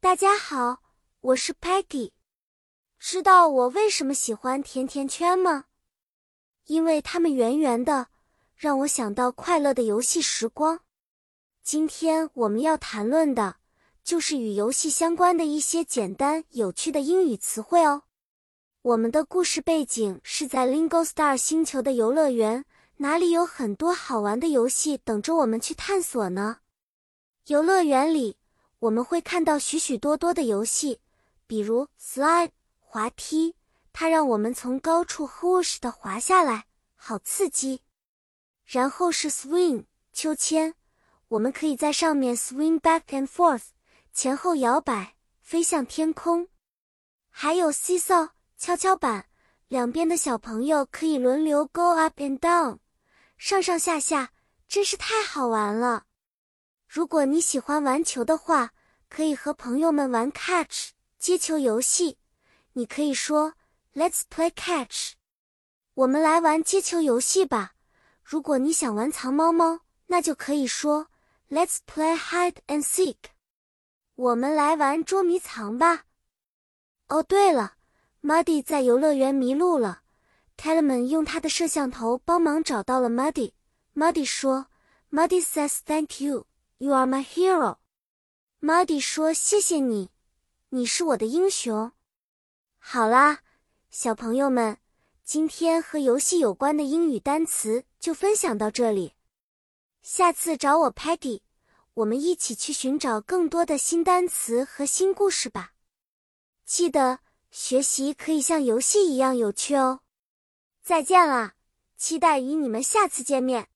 大家好，我是 Peggy。知道我为什么喜欢甜甜圈吗？因为它们圆圆的，让我想到快乐的游戏时光。今天我们要谈论的就是与游戏相关的一些简单有趣的英语词汇哦。我们的故事背景是在 Lingo Star 星球的游乐园，哪里有很多好玩的游戏等着我们去探索呢？游乐园里。我们会看到许许多多的游戏，比如 slide 滑梯，它让我们从高处 whoosh 的滑下来，好刺激。然后是 swing 秋千，我们可以在上面 swing back and forth 前后摇摆，飞向天空。还有 seesaw 跷跷板，两边的小朋友可以轮流 go up and down 上上下下，真是太好玩了。如果你喜欢玩球的话，可以和朋友们玩 catch 接球游戏。你可以说 Let's play catch。我们来玩接球游戏吧。如果你想玩藏猫猫，那就可以说 Let's play hide and seek。我们来玩捉迷藏吧。哦，对了，Muddy 在游乐园迷路了。Tellerman 用他的摄像头帮忙找到了 Muddy。Muddy 说：“Muddy says thank you。” You are my hero. Muddy 说：“谢谢你，你是我的英雄。”好啦，小朋友们，今天和游戏有关的英语单词就分享到这里。下次找我 Peggy，我们一起去寻找更多的新单词和新故事吧。记得学习可以像游戏一样有趣哦。再见了，期待与你们下次见面。